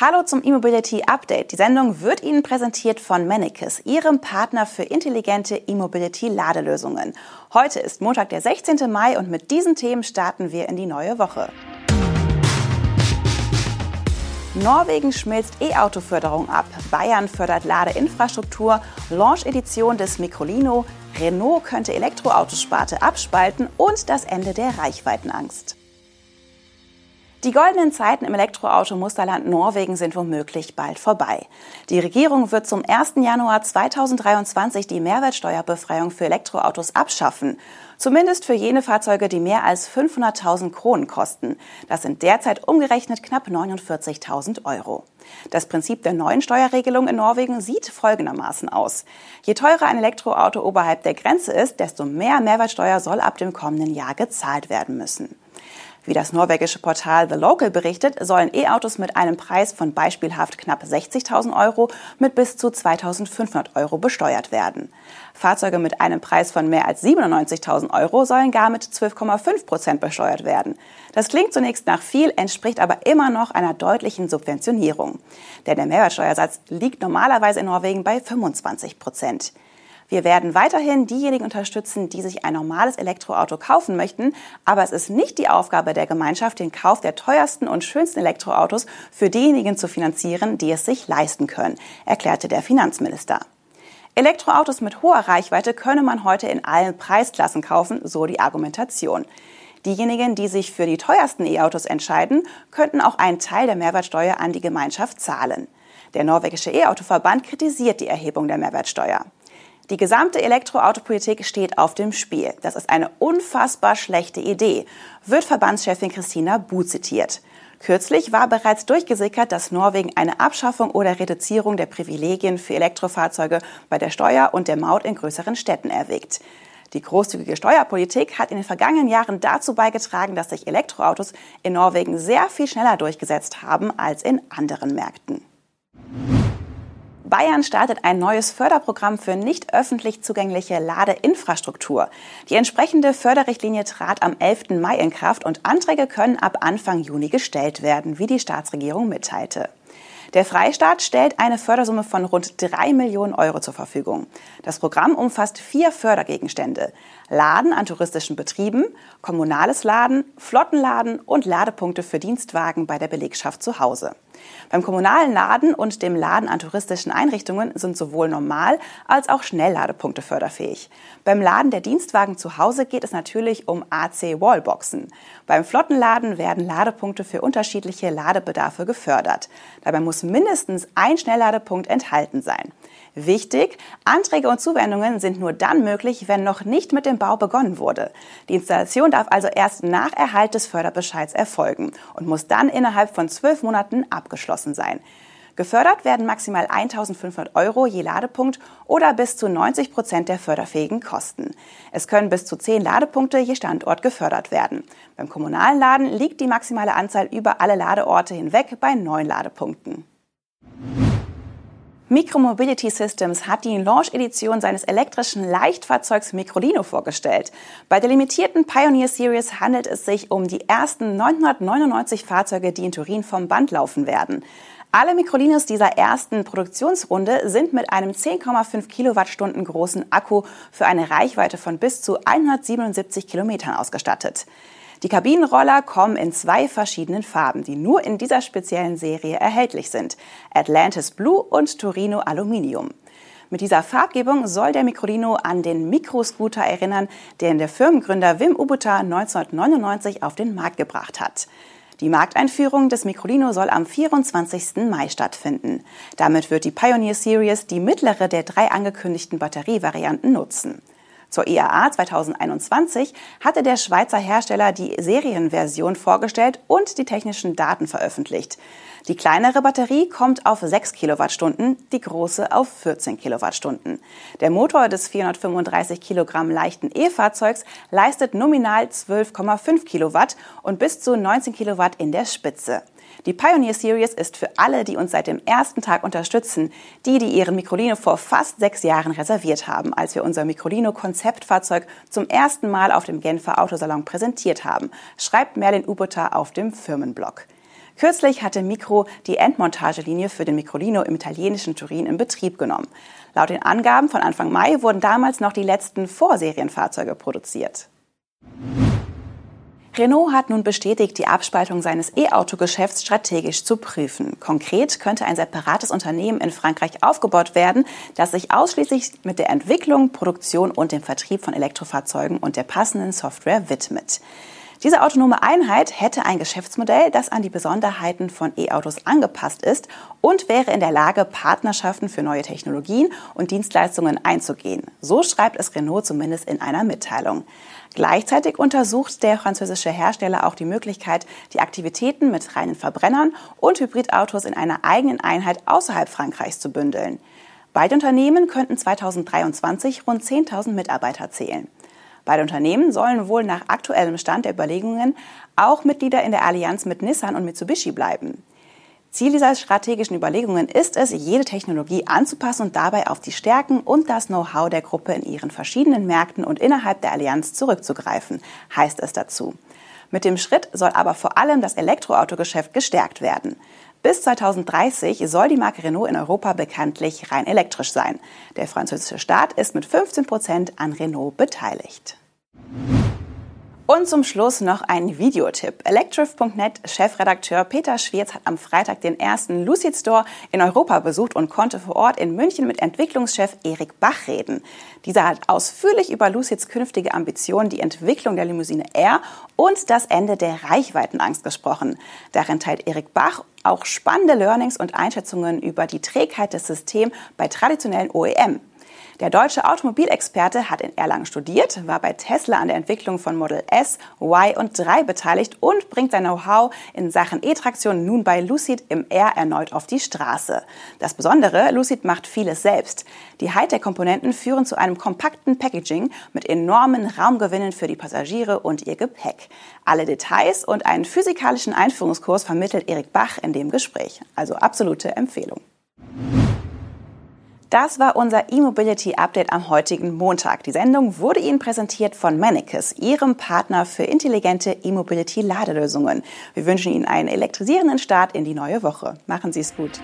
Hallo zum E-Mobility Update. Die Sendung wird Ihnen präsentiert von Mannekes, Ihrem Partner für intelligente E-Mobility Ladelösungen. Heute ist Montag, der 16. Mai und mit diesen Themen starten wir in die neue Woche. Norwegen schmilzt E-Auto-Förderung ab. Bayern fördert Ladeinfrastruktur. Launch-Edition des Microlino. Renault könnte Elektroautosparte abspalten und das Ende der Reichweitenangst. Die goldenen Zeiten im Elektroauto-Musterland Norwegen sind womöglich bald vorbei. Die Regierung wird zum 1. Januar 2023 die Mehrwertsteuerbefreiung für Elektroautos abschaffen. Zumindest für jene Fahrzeuge, die mehr als 500.000 Kronen kosten. Das sind derzeit umgerechnet knapp 49.000 Euro. Das Prinzip der neuen Steuerregelung in Norwegen sieht folgendermaßen aus. Je teurer ein Elektroauto oberhalb der Grenze ist, desto mehr Mehrwertsteuer soll ab dem kommenden Jahr gezahlt werden müssen. Wie das norwegische Portal The Local berichtet, sollen E-Autos mit einem Preis von beispielhaft knapp 60.000 Euro mit bis zu 2.500 Euro besteuert werden. Fahrzeuge mit einem Preis von mehr als 97.000 Euro sollen gar mit 12,5 Prozent besteuert werden. Das klingt zunächst nach viel, entspricht aber immer noch einer deutlichen Subventionierung. Denn der Mehrwertsteuersatz liegt normalerweise in Norwegen bei 25 Prozent. Wir werden weiterhin diejenigen unterstützen, die sich ein normales Elektroauto kaufen möchten, aber es ist nicht die Aufgabe der Gemeinschaft, den Kauf der teuersten und schönsten Elektroautos für diejenigen zu finanzieren, die es sich leisten können, erklärte der Finanzminister. Elektroautos mit hoher Reichweite könne man heute in allen Preisklassen kaufen, so die Argumentation. Diejenigen, die sich für die teuersten E-Autos entscheiden, könnten auch einen Teil der Mehrwertsteuer an die Gemeinschaft zahlen. Der norwegische E-Auto-Verband kritisiert die Erhebung der Mehrwertsteuer. Die gesamte Elektroautopolitik steht auf dem Spiel. Das ist eine unfassbar schlechte Idee, wird Verbandschefin Christina Bu zitiert. Kürzlich war bereits durchgesickert, dass Norwegen eine Abschaffung oder Reduzierung der Privilegien für Elektrofahrzeuge bei der Steuer und der Maut in größeren Städten erwägt. Die großzügige Steuerpolitik hat in den vergangenen Jahren dazu beigetragen, dass sich Elektroautos in Norwegen sehr viel schneller durchgesetzt haben als in anderen Märkten. Bayern startet ein neues Förderprogramm für nicht öffentlich zugängliche Ladeinfrastruktur. Die entsprechende Förderrichtlinie trat am 11. Mai in Kraft und Anträge können ab Anfang Juni gestellt werden, wie die Staatsregierung mitteilte. Der Freistaat stellt eine Fördersumme von rund drei Millionen Euro zur Verfügung. Das Programm umfasst vier Fördergegenstände. Laden an touristischen Betrieben, kommunales Laden, Flottenladen und Ladepunkte für Dienstwagen bei der Belegschaft zu Hause. Beim kommunalen Laden und dem Laden an touristischen Einrichtungen sind sowohl Normal- als auch Schnellladepunkte förderfähig. Beim Laden der Dienstwagen zu Hause geht es natürlich um AC-Wallboxen. Beim Flottenladen werden Ladepunkte für unterschiedliche Ladebedarfe gefördert. Dabei muss mindestens ein Schnellladepunkt enthalten sein. Wichtig, Anträge und Zuwendungen sind nur dann möglich, wenn noch nicht mit dem Bau begonnen wurde. Die Installation darf also erst nach Erhalt des Förderbescheids erfolgen und muss dann innerhalb von zwölf Monaten abgeschlossen sein. Gefördert werden maximal 1.500 Euro je Ladepunkt oder bis zu 90 Prozent der förderfähigen Kosten. Es können bis zu 10 Ladepunkte je Standort gefördert werden. Beim kommunalen Laden liegt die maximale Anzahl über alle Ladeorte hinweg bei 9 Ladepunkten. Micromobility Systems hat die Launch-Edition seines elektrischen Leichtfahrzeugs Microlino vorgestellt. Bei der limitierten Pioneer Series handelt es sich um die ersten 999 Fahrzeuge, die in Turin vom Band laufen werden. Alle Microlinos dieser ersten Produktionsrunde sind mit einem 10,5 Kilowattstunden großen Akku für eine Reichweite von bis zu 177 Kilometern ausgestattet. Die Kabinenroller kommen in zwei verschiedenen Farben, die nur in dieser speziellen Serie erhältlich sind. Atlantis Blue und Torino Aluminium. Mit dieser Farbgebung soll der Microlino an den Mikroscooter erinnern, den der Firmengründer Wim Ubuta 1999 auf den Markt gebracht hat. Die Markteinführung des Microlino soll am 24. Mai stattfinden. Damit wird die Pioneer Series die mittlere der drei angekündigten Batterievarianten nutzen. Zur IAA 2021 hatte der Schweizer Hersteller die Serienversion vorgestellt und die technischen Daten veröffentlicht. Die kleinere Batterie kommt auf 6 Kilowattstunden, die große auf 14 Kilowattstunden. Der Motor des 435 Kilogramm leichten E-Fahrzeugs leistet nominal 12,5 Kilowatt und bis zu 19 Kilowatt in der Spitze. Die Pioneer Series ist für alle, die uns seit dem ersten Tag unterstützen, die, die ihren Microlino vor fast sechs Jahren reserviert haben, als wir unser Microlino-Konzeptfahrzeug zum ersten Mal auf dem Genfer Autosalon präsentiert haben, schreibt Merlin Ubota auf dem Firmenblog. Kürzlich hatte Micro die Endmontagelinie für den Microlino im italienischen Turin in Betrieb genommen. Laut den Angaben von Anfang Mai wurden damals noch die letzten Vorserienfahrzeuge produziert. Renault hat nun bestätigt, die Abspaltung seines E-Auto-Geschäfts strategisch zu prüfen. Konkret könnte ein separates Unternehmen in Frankreich aufgebaut werden, das sich ausschließlich mit der Entwicklung, Produktion und dem Vertrieb von Elektrofahrzeugen und der passenden Software widmet. Diese autonome Einheit hätte ein Geschäftsmodell, das an die Besonderheiten von E-Autos angepasst ist und wäre in der Lage, Partnerschaften für neue Technologien und Dienstleistungen einzugehen. So schreibt es Renault zumindest in einer Mitteilung. Gleichzeitig untersucht der französische Hersteller auch die Möglichkeit, die Aktivitäten mit reinen Verbrennern und Hybridautos in einer eigenen Einheit außerhalb Frankreichs zu bündeln. Beide Unternehmen könnten 2023 rund 10.000 Mitarbeiter zählen. Beide Unternehmen sollen wohl nach aktuellem Stand der Überlegungen auch Mitglieder in der Allianz mit Nissan und Mitsubishi bleiben. Ziel dieser strategischen Überlegungen ist es, jede Technologie anzupassen und dabei auf die Stärken und das Know-how der Gruppe in ihren verschiedenen Märkten und innerhalb der Allianz zurückzugreifen, heißt es dazu. Mit dem Schritt soll aber vor allem das Elektroautogeschäft gestärkt werden. Bis 2030 soll die Marke Renault in Europa bekanntlich rein elektrisch sein. Der französische Staat ist mit 15 Prozent an Renault beteiligt. Und zum Schluss noch ein Videotipp. Electrif.net Chefredakteur Peter Schwierz hat am Freitag den ersten Lucid Store in Europa besucht und konnte vor Ort in München mit Entwicklungschef Erik Bach reden. Dieser hat ausführlich über Lucids künftige Ambitionen, die Entwicklung der Limousine R und das Ende der Reichweitenangst gesprochen. Darin teilt Erik Bach auch spannende Learnings und Einschätzungen über die Trägheit des Systems bei traditionellen OEM. Der deutsche Automobilexperte hat in Erlangen studiert, war bei Tesla an der Entwicklung von Model S, Y und 3 beteiligt und bringt sein Know-how in Sachen E-Traktion nun bei Lucid im R erneut auf die Straße. Das Besondere, Lucid macht vieles selbst. Die Hightech-Komponenten führen zu einem kompakten Packaging mit enormen Raumgewinnen für die Passagiere und ihr Gepäck. Alle Details und einen physikalischen Einführungskurs vermittelt Erik Bach in dem Gespräch. Also absolute Empfehlung. Das war unser E-Mobility Update am heutigen Montag. Die Sendung wurde Ihnen präsentiert von Mannekes, Ihrem Partner für intelligente E-Mobility Ladelösungen. Wir wünschen Ihnen einen elektrisierenden Start in die neue Woche. Machen Sie es gut.